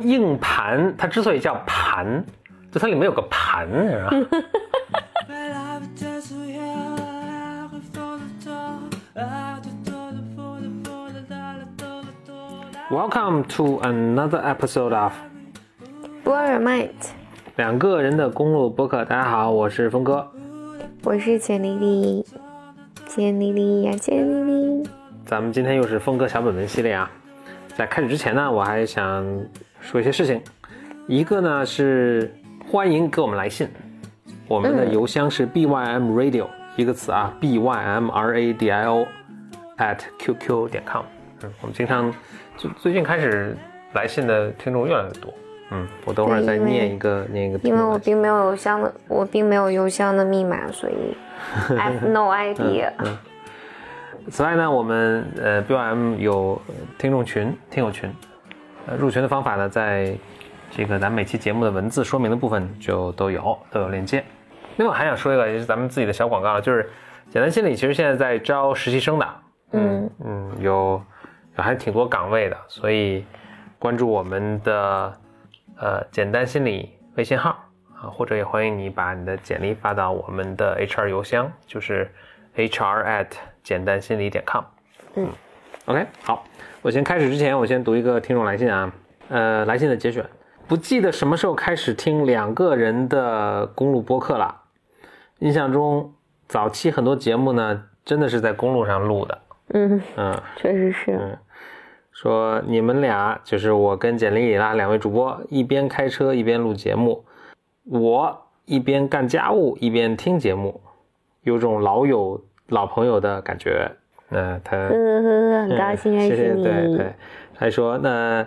硬盘它之所以叫盘，就它里面有个盘，是吧. Welcome to another episode of Blow your mind，两个人的公路播客。大家好，我是峰哥。我是简丽丽，简丽丽呀，简丽丽。咱们今天又是峰哥小本本系列啊。在开始之前呢，我还想说一些事情。一个呢是欢迎给我们来信，我们的邮箱是 bym radio 一个词啊，bym r a d i o at qq 点 com。嗯，我们经常最最近开始来信的听众越来越多。嗯，我等会儿再念一个那个因为我。并没有邮箱的，我并没有邮箱的密码，所以 I have no idea。嗯此外呢，我们呃 BOM 有呃听众群、听友群，呃入群的方法呢，在这个咱们每期节目的文字说明的部分就都有都有链接。另外还想说一个，也是咱们自己的小广告，就是简单心理其实现在在招实习生的，嗯嗯，有有还挺多岗位的，所以关注我们的呃简单心理微信号啊，或者也欢迎你把你的简历发到我们的 HR 邮箱，就是 HR at 简单心理点 com。嗯，OK，好，我先开始之前，我先读一个听众来信啊，呃，来信的节选，不记得什么时候开始听两个人的公路播客了，印象中早期很多节目呢，真的是在公路上录的，嗯，嗯。确实是。嗯，说你们俩就是我跟简丽丽啦两位主播，一边开车一边录节目，我一边干家务一边听节目，有种老友老朋友的感觉。那他呵呵呵，很高兴认识你。对对，他说那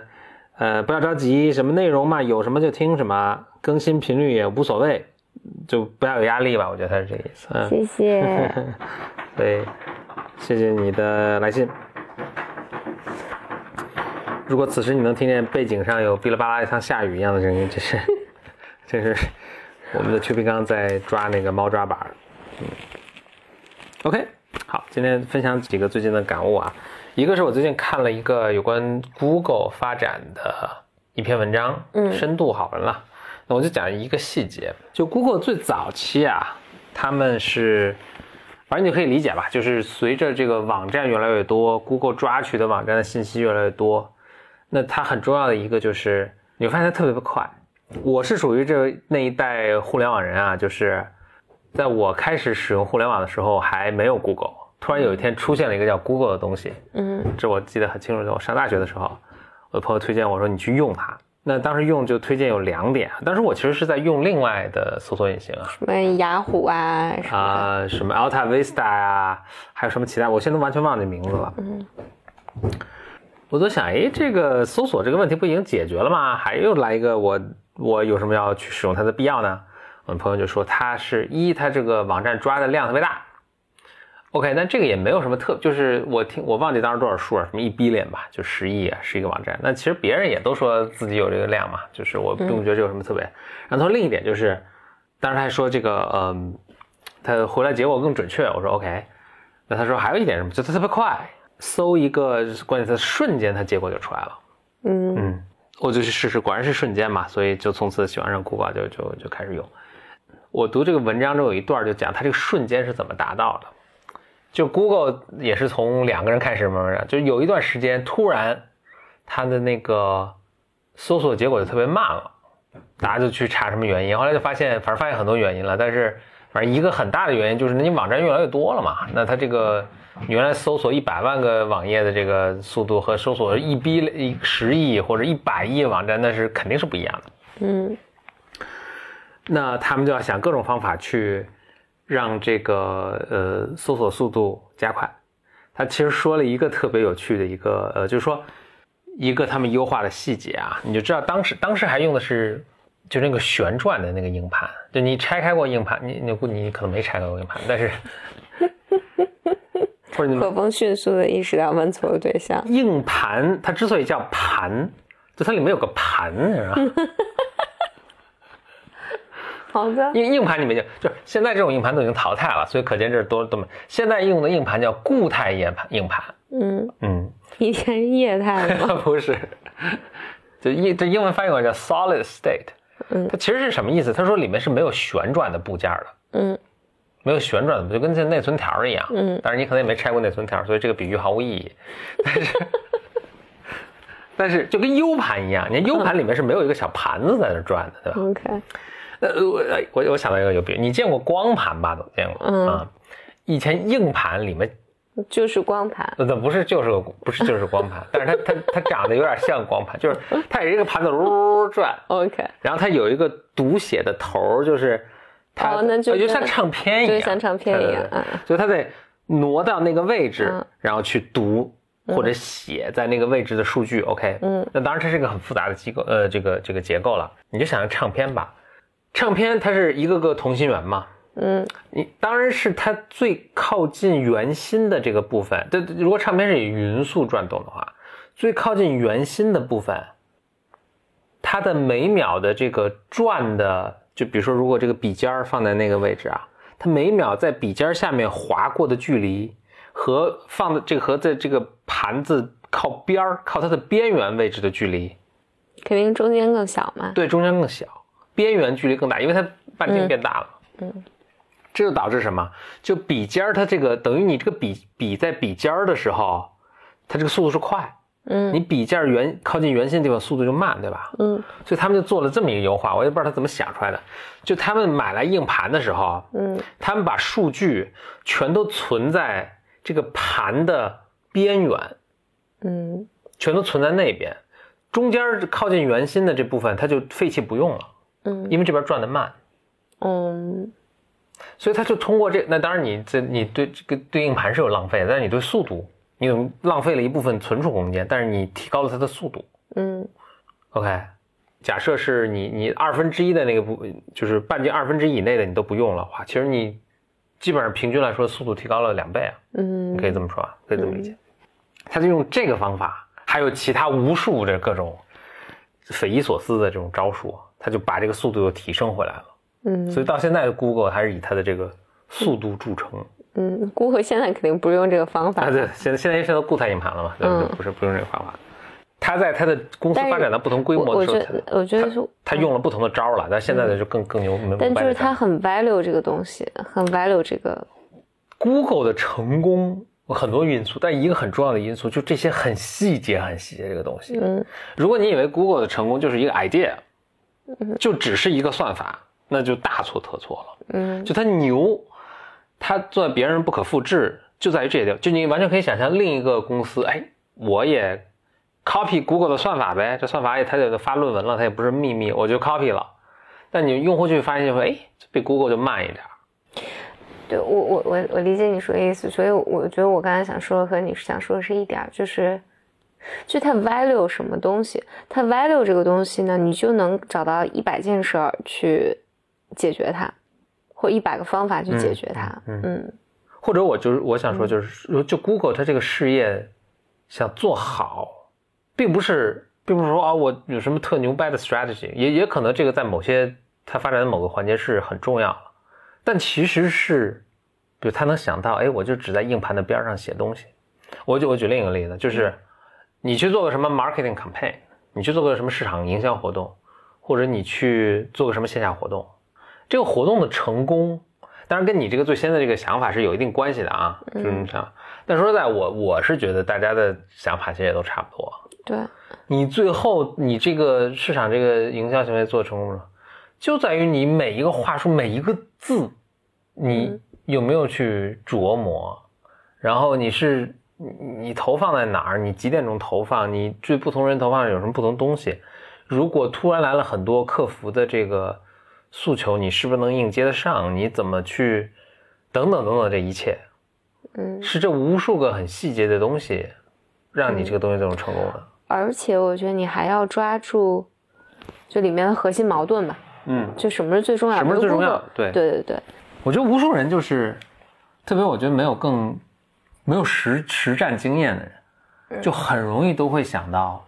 呃不要着急，什么内容嘛，有什么就听什么，更新频率也无所谓，就不要有压力吧。我觉得他是这个意思。嗯，谢谢。对，谢谢你的来信。如果此时你能听见背景上有噼里啪啦像下雨一样的声音，这是 这是我们的邱平刚在抓那个猫抓板。嗯，OK，好，今天分享几个最近的感悟啊。一个是我最近看了一个有关 Google 发展的一篇文章，嗯深度好文了。那我就讲一个细节，就 Google 最早期啊，他们是，反正你可以理解吧，就是随着这个网站越来越多，Google 抓取的网站的信息越来越多，那它很重要的一个就是，你会发现它特别的快。我是属于这那一代互联网人啊，就是在我开始使用互联网的时候还没有 Google，突然有一天出现了一个叫 Google 的东西，嗯这我记得很清楚，我上大学的时候，我的朋友推荐我说你去用它。那当时用就推荐有两点，当时我其实是在用另外的搜索引擎啊，什么雅虎啊，什么啊、什么 Alta Vista 呀、还有什么其他，我现在都完全忘记名字了。嗯我就想，哎，这个搜索这个问题不已经解决了吗？还又来一个我，我有什么要去使用它的必要呢？我们朋友就说，它是一，它这个网站抓的量特别大。OK，那这个也没有什么特，就是我听我忘记当时多少数了，什么一 billion 吧，就十亿啊，是一个网站。那其实别人也都说自己有这个量嘛，就是我并不觉得这有什么特别。然后他说另一点就是，当时他还说这个，嗯，他回来结果更准确。我说 OK，那他说还有一点什么，就它特别快，搜一个关键词瞬间，它结果就出来了。嗯嗯，我就去试试，果然是瞬间嘛，所以就从此喜欢上 Google，就就就开始用。我读这个文章中有一段就讲它这个瞬间是怎么达到的。就 Google 也是从两个人开始慢慢的，就有一段时间突然它的那个搜索结果就特别慢了，大家就去查什么原因，后来就发现，反正发现很多原因了，但是反正一个很大的原因就是你网站越来越多了嘛，那它这个你你原来搜索一百万个网页的这个速度和搜索一 B 一十亿或者一百亿网站那是肯定是不一样的。嗯那他们就要想各种方法去让这个呃搜索速度加快。他其实说了一个特别有趣的一个呃，就是说一个他们优化的细节啊，你就知道当时当时还用的是就那个旋转的那个硬盘，就你拆开过硬盘，你你估你可能没拆开过硬盘，但是何峰迅速的意识到问错了对象。硬盘它之所以叫盘，就它里面有个盘，是吧？好的，硬硬盘里面就就现在这种硬盘都已经淘汰了，所以可见这是多多么。现在用的硬盘叫固态硬盘，硬盘，嗯，嗯，以前是液态的吗？不是，就英这英文翻译过来叫 solid state，嗯它其实是什么意思？他说里面是没有旋转的部件的，嗯没有旋转的，就跟这内存条一样。嗯但是你可能也没拆过内存条，所以这个比喻毫无意义。但是，但是就跟 U 盘一样，你看 U 盘里面是没有一个小盘子在那转的，对吧？，OK，呃，我我我想到一个有比喻，你见过光盘吧？都见过嗯啊。以前硬盘里面，就是光盘。呃，不是就是个不是就是光盘，但是它它它长得有点像光盘，就是它也是一个盘子呜呜转，OK，然后它有一个读写的头，就是它，哦那就呃就像唱片一样，就像唱片一样对对对嗯所以它得挪到那个位置，嗯然后去读或者写在那个位置的数据。OK，嗯，那当然它是一个很复杂的机构，呃，这个这个结构了。你就想象唱片吧，唱片它是一个个同心圆嘛，嗯你当然是它最靠近圆心的这个部分。对，对如果唱片是以匀速转动的话，最靠近圆心的部分，它的每秒的这个转的，就比如说，如果这个笔尖儿放在那个位置啊，它每秒在笔尖儿下面划过的距离，和放的这个和在这个盘子靠边儿、靠它的边缘位置的距离，肯定中间更小嘛。对，中间更小，边缘距离更大，因为它半径变大了。嗯这就导致什么？就笔尖儿它这个等于你这个笔笔在笔尖儿的时候，它这个速度是快，嗯你笔尖儿圆靠近圆心的地方速度就慢，对吧？嗯所以他们就做了这么一个优化，我也不知道他怎么想出来的。就他们买来硬盘的时候，嗯他们把数据全都存在这个盘的边缘，嗯全都存在那边，中间靠近圆心的这部分它就废弃不用了，嗯因为这边转的慢。嗯所以他就通过这，那当然你这你对这个对硬盘是有浪费，但是你对速度，你有浪费了一部分存储空间，但是你提高了它的速度。嗯 OK，假设是你你二分之一的那个部，就是半径二分之一以内的你都不用了，话，其实你基本上平均来说速度提高了两倍啊，嗯你可以这么说啊，可以这么理解。他就用这个方法，还有其他无数的各种匪夷所思的这种招数，他就把这个速度又提升回来了。嗯所以到现在，Google 还是以它的这个速度著称。嗯，Google 现在肯定不是用这个方法啊，。对，现在现在现在都固态硬盘了嘛，对，嗯就不是不用这个方法。他在他的公司发展到不同规模的时候，我觉得，我觉得是，他用了不同的招儿了，但现在的就更更牛。但就是他很 value 这个东西，很 value 这个，Google 的成功有很多因素，但一个很重要的因素就这些很细节、很细节这个东西。嗯如果你以为 Google 的成功就是一个 idea，就只是一个算法，那就大错特错了。嗯就它牛，它做别人不可复制，就在于这一点。就你完全可以想象另一个公司，哎，我也 copy Google 的算法呗，这算法也它也发论文了，它也不是秘密，我就 copy 了。但你用户去发现就会，哎，比 Google 就慢一点。对我我我我理解你说的意思，所以我觉得我刚才想说和你想说的是一点儿，就是，就它 value 什么东西，它 value 这个东西呢，你就能找到一百件事儿去解决它，或一百个方法去解决它。嗯嗯或者我就是我想说，就是就 Google 它这个事业想做好，并不是并不是说啊我有什么特牛掰的 strategy，也也可能这个在某些它发展的某个环节是很重要的，但其实是，比如他能想到，哎，我就只在硬盘的边上写东西。我就我举另一个例子，就是你去做个什么 marketing campaign，你去做个什么市场营销活动，或者你去做个什么线下活动，这个活动的成功。当然，跟你这个最先的这个想法是有一定关系的啊，就是你想。但说实在，我我是觉得大家的想法其实也都差不多。对，你最后你这个市场这个营销行为做成功了，就在于你每一个话术每一个字，你有没有去琢磨，然后你是你你投放在哪儿，你几点钟投放，你对不同人投放有什么不同东西。如果突然来了很多客服的这个诉求，你是不是能应接得上？你怎么去等等等等这一切，嗯，是这无数个很细节的东西，让你这个东西最终成功的。而且我觉得你还要抓住，就里面的核心矛盾吧，嗯，就什么是最重要，什么是最重要对。对对对，我觉得无数人就是，特别我觉得没有更没有实实战经验的人，就很容易都会想到，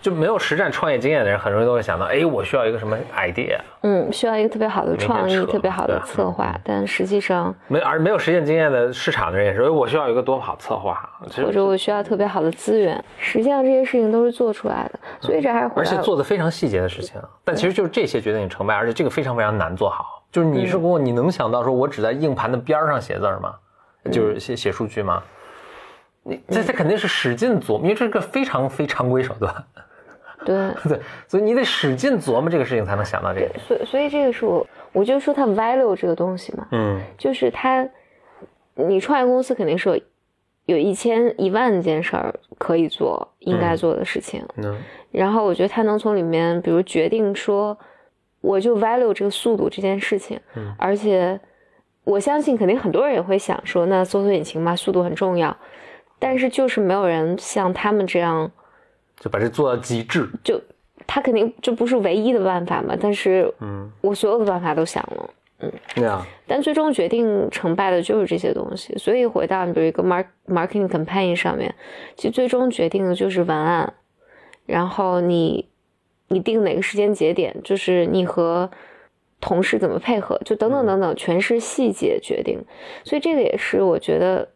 就没有实战创业经验的人，很容易都会想到，哎，我需要一个什么 idea，嗯，需要一个特别好的创意，特别好的策划，但实际上，没而没有实践经验的市场的人也是，哎，我需要一个多好策划，或者我需要特别好的资源，实际上这些事情都是做出来的，所以这还是回而且做的非常细节的事情，但其实就是这些决定你成败，而且这个非常非常难做好。就是你是给我，你能想到说我只在硬盘的边儿上写字儿吗？就是写写数据吗？你这这肯定是使劲琢磨，因为这是个非常非常规手段，对。对，所以你得使劲琢磨这个事情才能想到这个。所以所以这个是我，我就说它 value 这个东西嘛，嗯就是它，你创业公司肯定是有有一千一万件事儿可以做，应该做的事情。嗯然后我觉得它能从里面，比如决定说，我就 value 这个速度这件事情，嗯而且我相信肯定很多人也会想说，那搜索引擎嘛，速度很重要，但是就是没有人像他们这样，就把这做到极致。就他肯定这不是唯一的办法嘛，但是嗯，我所有的办法都想了。那样，但最终决定成败的就是这些东西，所以回到比如一个 mark marketing campaign 上面，其实最终决定的就是文案，然后你你定哪个时间节点，就是你和同事怎么配合，就等等等等，全是细节决定。所以这个也是我觉得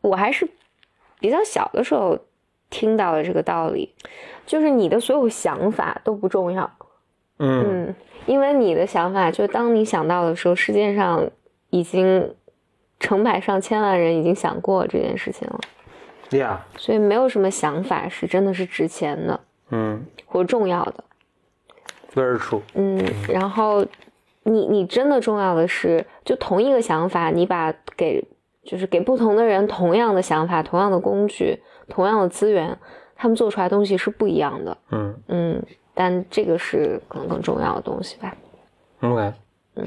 我还是比较小的时候听到了这个道理，就是你的所有想法都不重要，嗯嗯，因为你的想法，就当你想到的时候，世界上已经成百上千万人已经想过这件事情了，对呀，所以没有什么想法是真的是值钱的嗯或重要的。，very true。嗯，然后你你真的重要的是，就同一个想法，你把给就是给不同的人同样的想法、同样的工具、同样的资源，他们做出来的东西是不一样的。嗯嗯，但这个是可能更重要的东西吧。，OK，嗯，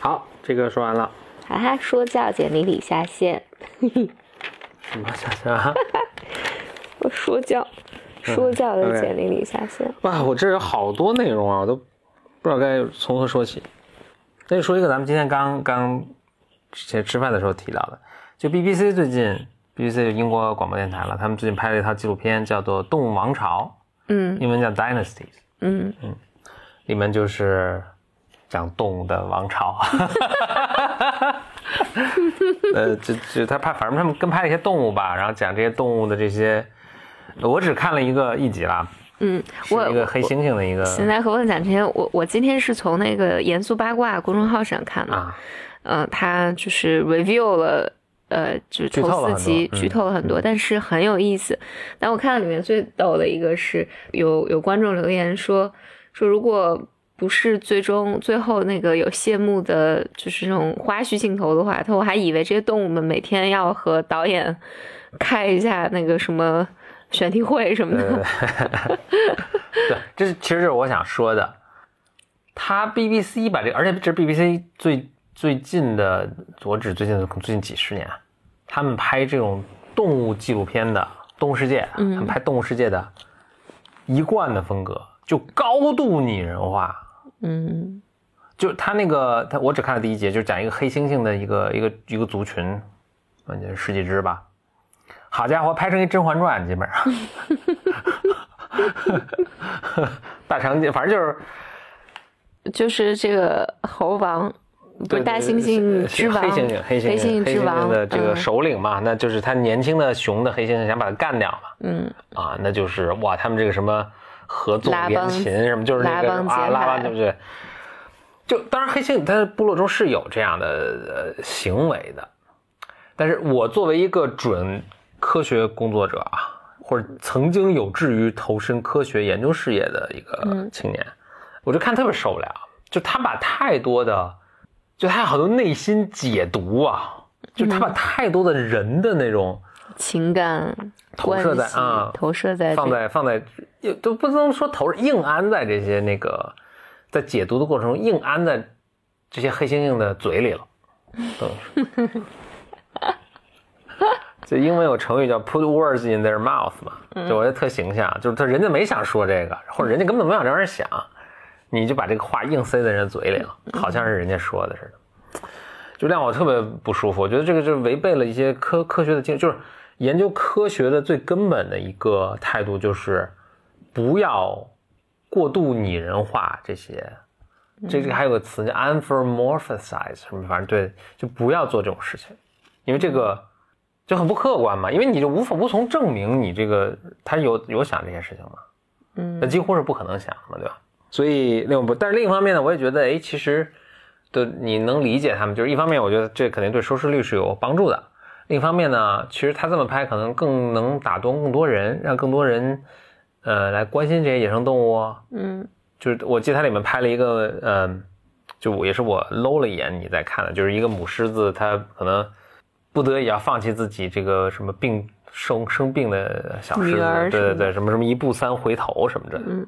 好，这个说完了。哈哈，说教简历里下线，什么下线啊？我说教，说教的简历里下线。哇，我这有好多内容啊，我都不知道该从何说起。那就说一个咱们今天刚刚之前吃饭的时候提到的，就 BBC 最近，BBC 就英国广播电台了，他们最近拍了一套纪录片，叫做《动物王朝嗯》，英文叫 Dynasties，嗯嗯，里面就是讲动物的王朝。呃，就就他拍，反正他们跟拍了一些动物吧，然后讲这些动物的这些，我只看了一个一集啦，嗯，是我一个黑猩猩的一个现在和我讲这些，我我今天是从那个严肃八卦公众号上看的，啊，呃，他就是 review 了。呃，就是头四集嗯剧透了很多，但是很有意思。但我看到里面最逗的一个是有有观众留言说说如果不是最终最后那个有谢幕的，就是这种花絮镜头的话，他我还以为这些动物们每天要和导演 开一下那个什么选题会什么的。对，对，这是其实这是我想说的。他 BBC 把这个，而且这 BBC 最最近的，我指最近的最近几十年，他们拍这种动物纪录片的《动物世界》，他们拍《动物世界》的一贯的风格，就高度拟人化。嗯就他那个，他我只看了第一节，就是讲一个黑猩猩的一个一个一个族群，反正十几只吧。好家伙，拍成一《甄嬛传》，基本上。大长今，反正就是就是这个猴王，不是大猩猩之王，黑猩猩，黑猩黑猩猩之王的这个嗯。首领嘛，那就是他年轻的熊的黑猩猩想把他干掉嘛，嗯。啊，那就是哇，他们这个什么合纵拉帮连秦什么，就是那拉个啊，拉帮派对不对？就当然黑猩猩它部落中是有这样的呃行为的，但是我作为一个准科学工作者啊，或者曾经有志于投身科学研究事业的一个嗯。青年，我就看特别受不了，就他把太多的，就他有好多内心解读啊，就他把嗯太多的人的那种。情感投射在啊投射在放在放在，也都不能说投硬安在这些那个，在解读的过程中硬安在这些黑猩猩的嘴里了，都是。就英文有成语叫 put words in their mouth 嘛，就我觉得特形象，就是他人家没想说这个，或者人家根本没往这玩意儿想，你就把这个话硬塞在人嘴里了，好像是人家说的似的。就让我特别不舒服。我觉得这个就违背了一些科科学的精，就是研究科学的最根本的一个态度，就是不要过度拟人化这些。这这还有个词叫 anthropomorphize 什么，反正对，就不要做这种事情，因为这个就很不客观嘛，因为你就无法无从证明你这个他有有想这些事情吗？嗯那几乎是不可能想的，对吧？所以另不，但是另一方面呢，我也觉得，哎，其实的你能理解他们，就是一方面，我觉得这肯定对收视率是有帮助的；另一方面呢，其实他这么拍可能更能打动更多人，让更多人呃来关心这些野生动物哦。嗯就是我记得它里面拍了一个，嗯、就我也是我搂了一眼你在看的，就是一个母狮子，它可能不得已要放弃自己这个什么病生生病的小狮子，对对对，什么什么一步三回头什么的。嗯，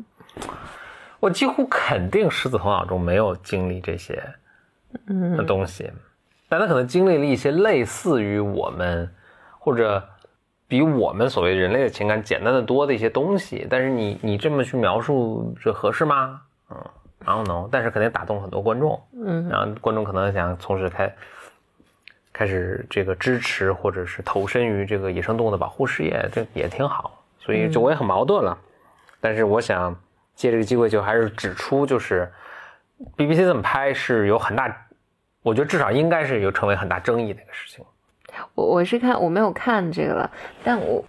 我几乎肯定狮子头脑中没有经历这些的嗯东西，但他可能经历了一些类似于我们或者比我们所谓人类的情感简单的多的一些东西。但是你你这么去描述，这合适吗？嗯，I don't know。但是肯定打动很多观众，嗯然后观众可能想从事开开始这个支持或者是投身于这个野生动物的保护事业，这也挺好。所以就我也很矛盾了，但是我想借这个机会就还是指出，就是 BBC 这么拍是有很大，我觉得至少应该是有成为很大争议的一个事情。我我是看我没有看这个了，但我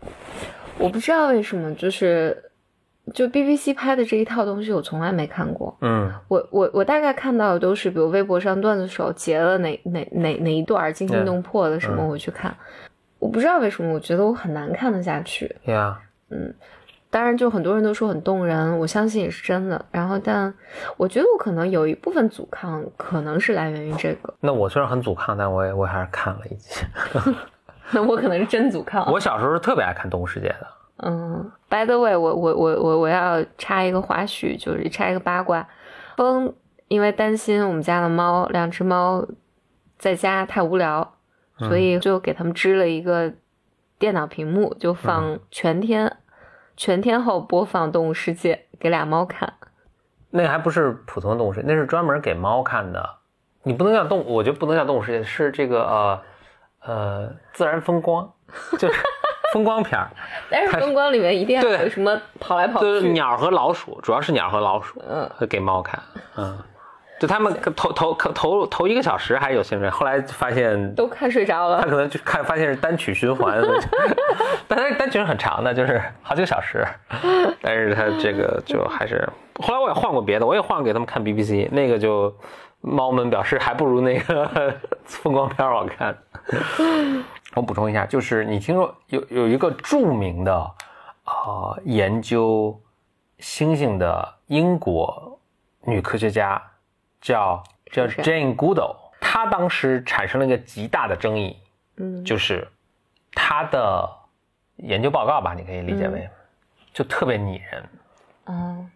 我不知道为什么，就是就 BBC 拍的这一套东西，我从来没看过。嗯我我我大概看到的都是，比如微博上段子手截了哪哪哪哪一段惊心动魄的什么，嗯我去看。我不知道为什么，我觉得我很难看得下去。对呀，当然，就很多人都说很动人，我相信也是真的。然后，但我觉得我可能有一部分阻抗，可能是来源于这个。那我虽然很阻抗，但我也我还是看了一集。那我可能是真阻抗。我小时候是特别爱看《动物世界》的。嗯，by the way，我我我我我要插一个花絮，就是插一个八卦。风因为担心我们家的猫两只猫在家太无聊，所以就给他们支了一个电脑屏幕，就放全天、全天候播放《动物世界》给俩猫看。那还不是普通的动物世界，那是专门给猫看的。你不能叫动物，我觉得不能叫动物世界，是这个呃呃自然风光，就是 风光片儿，但是风光里面一定要有什么跑来跑去，就是鸟和老鼠，主要是鸟和老鼠，嗯，会给猫看，嗯，就他们头头头头一个小时还有兴趣，后来发现都看睡着了。他可能就看发现是单曲循环，但他单曲是很长的，就是好几个小时，但是他这个就还是后来我也换过别的，我也换过给他们看 BBC，那个就猫们表示还不如那个 风光片儿好看。我补充一下，就是你听说有有一个著名的呃研究猩猩的英国女科学家叫叫 Jane Goodall，他当时产生了一个极大的争议，嗯就是他的研究报告吧，你可以理解为、就特别拟人。嗯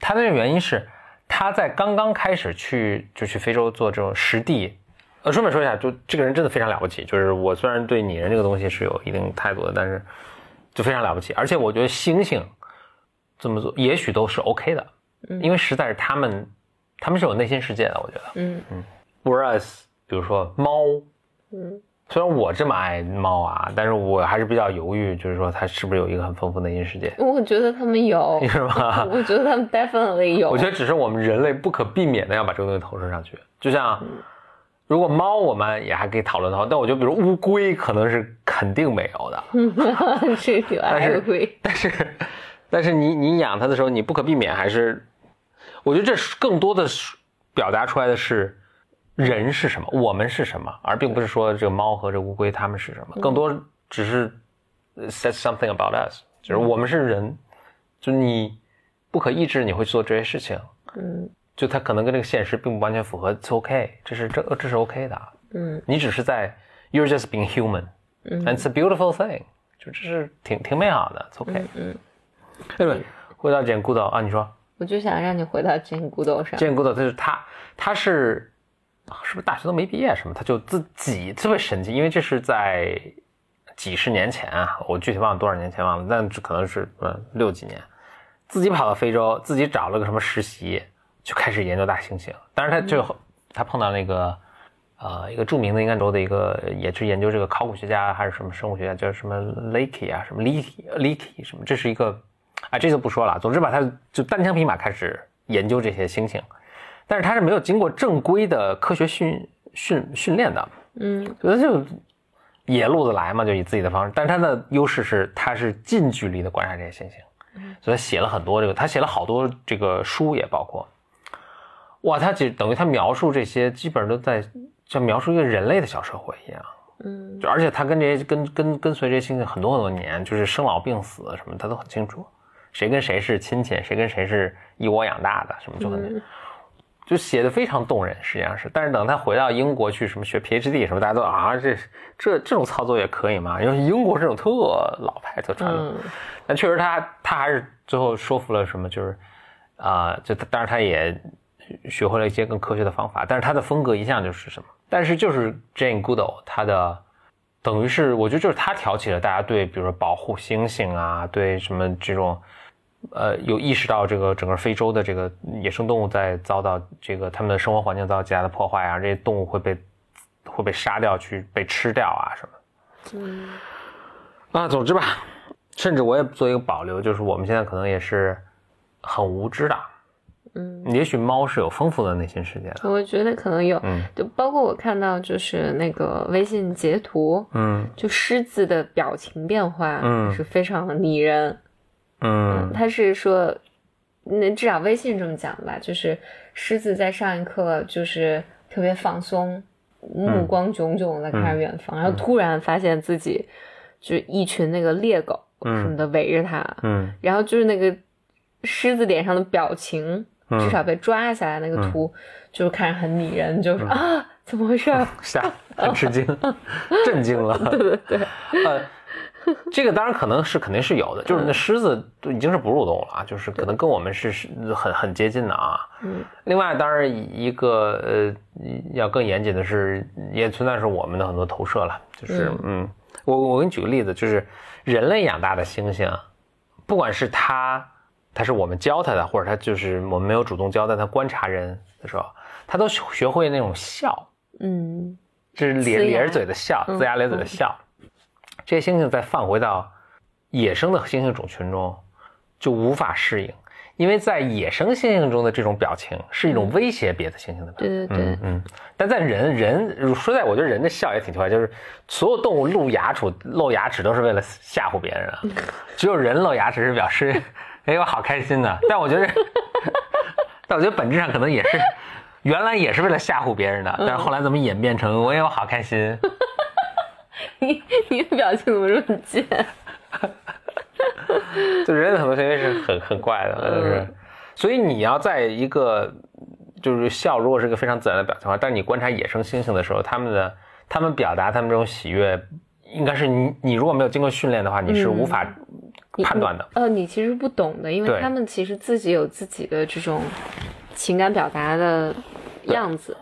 他的原因是他在刚刚开始去就去非洲做这种实地，呃，顺便说一下，就这个人真的非常了不起。就是我虽然对拟人这个东西是有一定态度的，但是就非常了不起。而且我觉得猩猩这么做也许都是 OK 的，因为实在是他们他们是有内心世界的，我觉得。嗯嗯 Whereas 比如说猫，嗯虽然我这么爱猫啊，但是我还是比较犹豫，就是说它是不是有一个很丰富的内心世界，我觉得他们有，是吗？我觉得他们 definitely 有。我觉得只是我们人类不可避免的要把这个东西投射上去。就像，如果猫我们也还可以讨论的话，但我觉得比如乌龟可能是肯定没有的。这个但是但是，但是你你养它的时候，你不可避免还是，我觉得这是更多的是表达出来的是人是什么，我们是什么，而并不是说这个猫和这乌龟它们是什么，更多只是 says something about us，就是我们是人，就你不可抑制你会做这些事情，嗯。就它可能跟这个现实并不完全符合，it's OK，这是这这是 OK 的，嗯。你只是在 you're just being human，嗯。and it's a beautiful thing，就这是挺挺美好的，it's OK。嗯，对对，回到简孤岛啊，你说我就想让你回到 Jane Goodall 上。简孤岛，他是他他是是不是大学都没毕业什么，他就自己特别神奇，因为这是在几十年前啊，我具体忘了多少年前忘了，但这可能是呃六几年，自己跑到非洲，自己找了个什么实习，就开始研究大猩猩。但是他最后他碰到那个呃一个著名的应该州的一个也是研究这个考古学家还是什么生物学家，叫什么 Leakey 啊，什么 Leakey Leakey 什么，这是一个啊，这就不说了。总之吧，他就单枪匹马开始研究这些猩猩，但是他是没有经过正规的科学训训训练的，嗯所以就野路子来嘛，就以自己的方式。但是他的优势是，他是近距离的观察这些猩猩，所以他写了很多这个，他写了好多这个书，也包括，哇，他就等于他描述这些，基本上都在像描述一个人类的小社会一样。嗯就而且他跟这些跟跟跟随这些猩猩很多很多年，就是生老病死什么，他都很清楚，谁跟谁是亲戚，谁跟谁是一窝养大的，什么就很，嗯就写的非常动人，实际上是。但是等他回到英国去什么学 PhD 什么，大家都啊这这这种操作也可以嘛？因为英国这种特老派特传统，嗯但确实他他还是最后说服了什么，就是啊、就当然他也学会了一些更科学的方法，但是他的风格一向就是什么，但是就是 Jane Goodall 他的等于是我觉得就是他挑起了大家对比如说保护猩猩啊，对什么这种。呃，有意识到这个整个非洲的这个野生动物在遭到这个他们的生活环境遭到极大的破坏啊，这些动物会被会被杀掉去被吃掉啊什么。嗯啊，总之吧，甚至我也做一个保留，就是我们现在可能也是很无知的，嗯，也许猫是有丰富的内心世界的。我觉得可能有，嗯。就包括我看到就是那个微信截图，嗯。就狮子的表情变化，嗯。是非常拟人。嗯。他是说，那至少微信这么讲吧，就是狮子在上一刻就是特别放松，目光炯炯的看着远方，然后突然发现自己就是一群那个猎狗嗯。什么的围着他，嗯。然后就是那个狮子脸上的表情，嗯至少被抓下来那个图，就是看着很拟人，就是、啊，怎么回事？吓，很吃惊，震惊了。对对对，呃，这个当然可能是肯定是有的，就是那狮子都已经是哺乳动物了啊，就是可能跟我们是是很很接近的啊。嗯。另外，当然一个呃要更严谨的是，也存在是我们的很多投射了，就是嗯，我我给你举个例子，就是人类养大的猩猩，不管是它，它是我们教他的，或者他就是我们没有主动教，但他观察人的时候，他都学会那种笑。嗯就是咧咧着嘴的笑，嗯龇牙咧嘴的笑。这些猩猩再放回到野生的猩猩种群中，就无法适应，因为在野生猩猩中的这种表情是一种威胁别的猩猩的表情。对对对嗯嗯。但在人人说在，我觉得人的笑也挺奇怪，就是所有动物露牙齿露牙齿都是为了吓唬别人啊，只有人露牙齿是表示，哎，我好开心呐。但我觉得，但我觉得本质上可能也是。原来也是为了吓唬别人的，但是后来怎么演变成我也有好开心？你你的表情怎么这么贱？就人的很多行为是很很怪的，就是，所以你要在一个就是笑，如果是一个非常自然的表情的话，但是你观察野生猩猩的时候，他们的他们表达他们这种喜悦，应该是你你如果没有经过训练的话，你是无法你判断的。呃，你其实不懂的，因为他们其实自己有自己的这种情感表达的样子。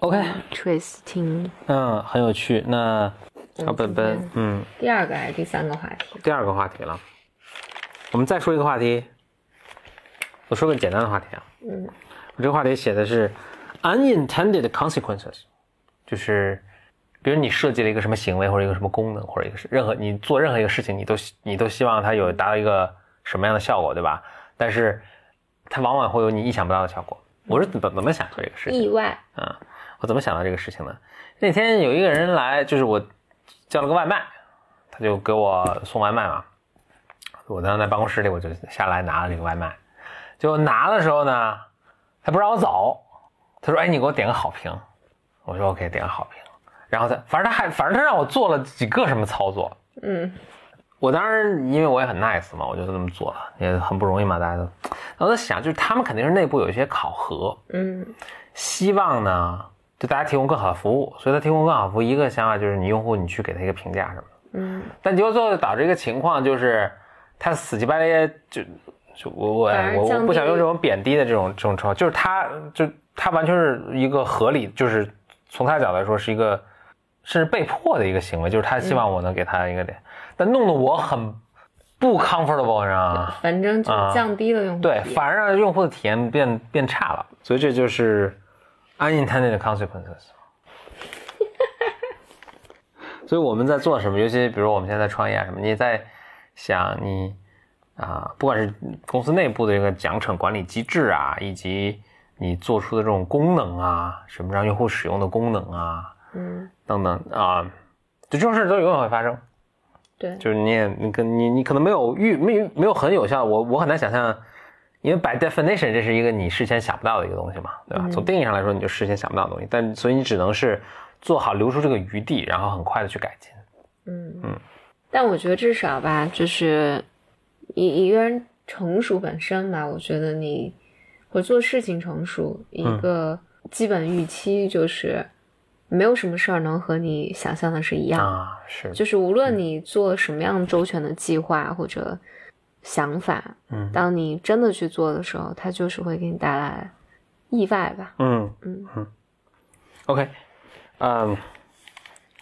OK，Trace 听嗯，很有趣。那小本本，嗯，第二个还是第三个话题？第二个话题了，我们再说一个话题。我说个简单的话题啊，嗯我这个话题写的是 unintended consequences，就是比如你设计了一个什么行为或者一个什么功能或者一个是任何你做任何一个事情，你都希你都希望它有达到一个什么样的效果，对吧？但是它往往会有你意想不到的效果。我是怎么怎么想到这个事情？意外，啊，我怎么想到这个事情呢？那天有一个人来，就是我叫了个外卖，他就给我送外卖嘛。我当时在办公室里，我就下来拿了这个外卖。结果拿的时候呢，他不让我走，他说：“哎，你给我点个好评。”我说：“OK，点个好评。”然后他，反正他还，反正他让我做了几个什么操作。嗯我当时，因为我也很 nice 嘛，我就这么做了，也很不容易嘛，大家都。然后我在想，就是他们肯定是内部有一些考核，嗯希望呢，对大家提供更好的服务，所以他提供更好服务，一个想法就是你用户你去给他一个评价什么的，嗯，但结果最后导致一个情况就是，他死乞白赖就就我我我我不想用这种贬低的这种这种称号，就是他就他完全是一个合理，就是从他角度来说是一个甚至被迫的一个行为，就是他希望我能给他一个点，但弄得我很不 comfortable，你知道吗？反正就啊降低了用户对，反而让用户的体验变变差了，所以这就是 unintended consequences。所以我们在做什么，尤其比如我们现在在创业啊什么，你在想你，啊、不管是公司内部的一个奖惩管理机制啊，以及你做出的这种功能啊，什么让用户使用的功能啊，嗯，等等啊，就这种事儿都永远会发生。对，就是你也你跟你你可能没有预没有没有很有效，我我很难想象，因为 by definition 这是一个你事先想不到的一个东西嘛，对吧？从定义上来说，你就事先想不到的东西，但所以你只能是做好留出这个余地，然后很快的去改进。嗯嗯但我觉得至少吧，就是一一个人成熟本身吧，我觉得你或做事情成熟，一个基本预期就是没有什么事儿能和你想象的是一样。啊，是，就是无论你做什么样周全的计划或者想法，嗯当你真的去做的时候，它就是会给你带来意外吧。嗯嗯嗯，OK，嗯，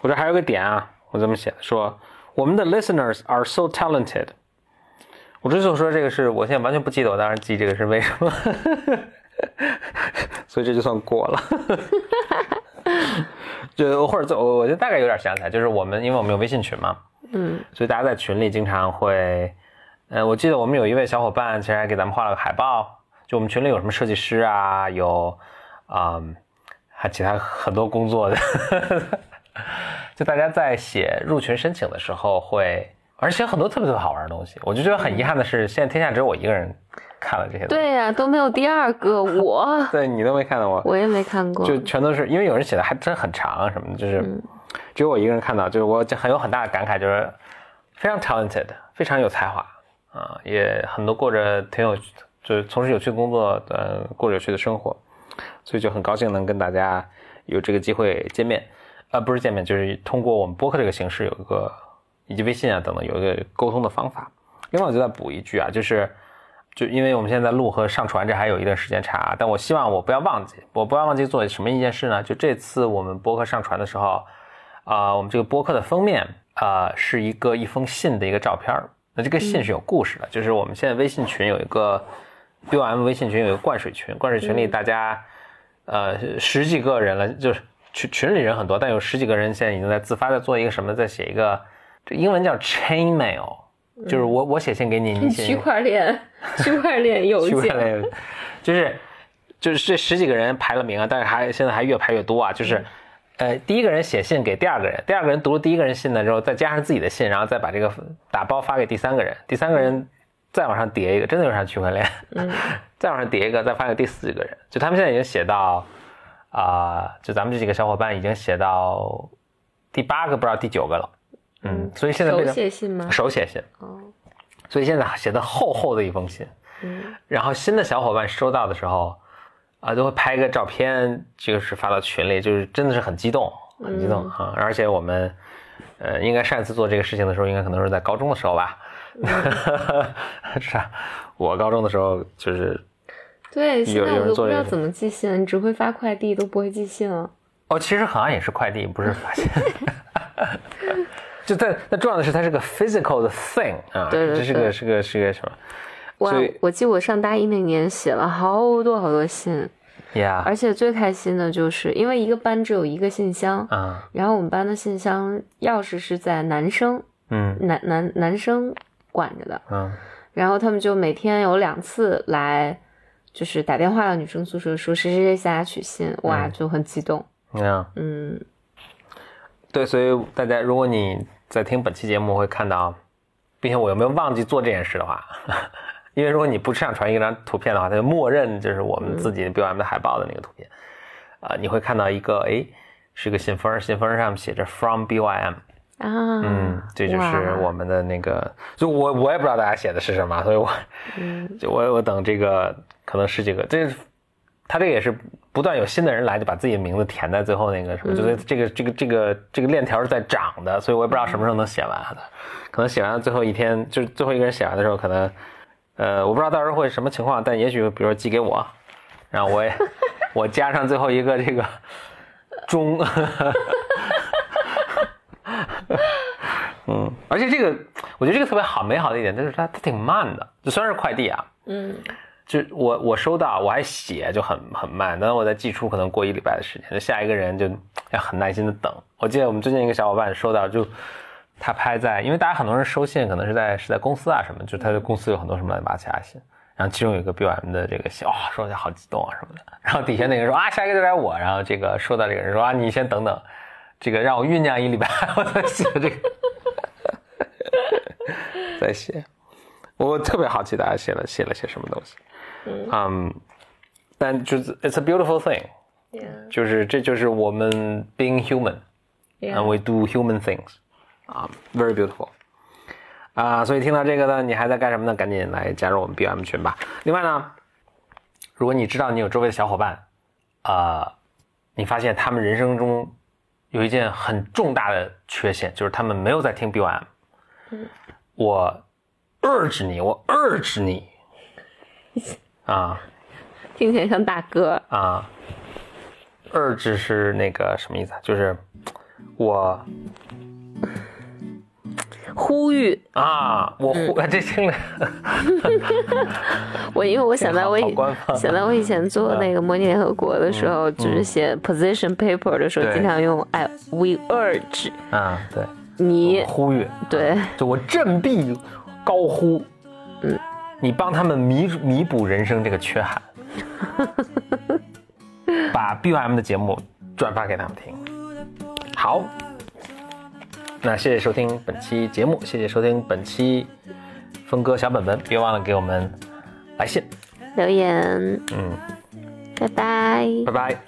我这还有个点啊，我这么写的，说我们的 listeners are so talented。我之所以说这个是我现在完全不记得，我当时记这个是为什么，所以这就算过了。就或者我我就大概有点想起来，就是我们因为我们有微信群嘛，嗯。所以大家在群里经常会，呃，我记得我们有一位小伙伴，其实还给咱们画了个海报，就我们群里有什么设计师啊，有，啊、还其他很多工作的，就大家在写入群申请的时候会，而且很多特别特别好玩的东西，我就觉得很遗憾的是，现在天下只有我一个人看了这些东西，对呀、都没有第二个 我，对你都没看到我，我也没看过。就全都是因为有人写的还真很长什么的，就是只有我一个人看到，就是我就很有很大的感慨，就是非常 talented，非常有才华啊、也很多过着挺有就是从事有趣的工作，呃，过着有趣的生活，所以就很高兴能跟大家有这个机会见面，呃，不是见面，就是通过我们播客这个形式有一个以及微信啊等等有一个沟通的方法。另外，我就再补一句啊，就是就因为我们现在录和上传这还有一段时间差，但我希望我不要忘记，我不要忘记做什么一件事呢？就这次我们播客上传的时候，啊、我们这个播客的封面啊、是一个一封信的一个照片儿那这个信是有故事的，就是我们现在微信群有一个 BOM 微信群有一个灌水群，灌水群里大家、呃十几个人了，就是群群里人很多，但有十几个人现在已经在自发在做一个什么，在写一个这英文叫 chain mail，就是我我写信给你，你写区块链，区块链邮 区块件，链，就是就是这十几个人排了名啊，但是还现在还越排越多啊，就是。呃，第一个人写信给第二个人，第二个人读了第一个人信呢之后，再加上自己的信，然后再把这个打包发给第三个人，第三个人再往上叠一个，真的有啥区块链，再往上叠一个，再发给第四个人。就他们现在已经写到啊、就咱们这几个小伙伴已经写到第八个，不知道第九个了。嗯，所以现在变手写信吗？手写信，哦，所以现在写的厚厚的一封信。嗯然后新的小伙伴收到的时候，啊，都会拍一个照片，就是发到群里，就是真的是很激动，很激动啊！而且我们，呃，应该上一次做这个事情的时候，应该可能是在高中的时候吧，是啊，我高中的时候就是，对，现在都不知道怎么寄信，只会发快递，都不会寄信了。哦，其实好像也是快递，不是发现。就在那重要的是，它是个 physical 的 thing 啊，对对对这是个是个是个什么我，我记得我上大一那年写了好多好多信，呀？而且最开心的就是因为一个班只有一个信箱，啊，然后我们班的信箱钥匙是在男生嗯男男男生管着的，嗯然后他们就每天有两次来，就是打电话到女生宿舍说谁谁谁下来取信，哇，嗯就很激动。嗯。嗯，对，所以大家，如果你在听本期节目会看到，并且我有没有忘记做这件事的话，因为如果你不上传一张图片的话，它就默认就是我们自己 BOM 的海报的那个图片，啊、你会看到一个，哎，是个信封，信封上面写着 From BOM，啊，嗯，这就是我们的那个，就我我也不知道大家写的是什么，所以我，嗯。就我我等这个可能十几个，这他这个也是不断有新的人来，就把自己的名字填在最后那个什么，就是这个这个这个这个链条是在涨的，所以我也不知道什么时候能写完的，可能写完最后一天，就是最后一个人写完的时候，可能，呃，我不知道到时候会什么情况，但也许比如说寄给我，然后我也我加上最后一个这个中。嗯，而且这个，我觉得这个特别好，美好的一点就是它它挺慢的，就虽然是快递啊，嗯就我我收到我还写就很很慢，但是我再寄出可能过一礼拜的时间，就下一个人就要很耐心的等。我记得我们最近一个小伙伴收到就他拍在，因为大家很多人收信可能是在是在公司啊什么，就他的公司有很多什么乱七八糟其他信，然后其中有一个 BOM 的这个信，哇、说起来好激动啊什么的，然后底下那个人说啊下一个就该我，然后这个收到这个人说啊你先等等，这个让我酝酿一礼拜，我再写这个，再写，我特别好奇大家写了写了些什么东西，嗯，但就是 it's a beautiful thing，Yeah, 就是这就是我们 being human。and we do human things，啊、v e r y beautiful，啊、所以听到这个呢，你还在干什么呢？赶紧来加入我们 BM 群吧。另外呢，如果你知道你有周围的小伙伴，啊，你发现他们人生中有一件很重大的缺陷，就是他们没有在听 BM，我 urge 你，我 urge 你，啊。听起来像大哥。啊，urge 是那个什么意思啊？就是我。呼吁。啊，我嗯。呼、这听着，我，因为我想到我以想到我以前做那个模拟联合国的时候，就是写 position paper 的时候，经常用哎 we urge 啊，对，你呼吁，对。就我振臂高呼，嗯，你帮他们弥弥补人生这个缺憾，把 BUM 的节目转发给他们听。好，那谢谢收听本期节目，谢谢收听本期峰哥小本本，别忘了给我们来信，留言，嗯，拜拜。拜拜。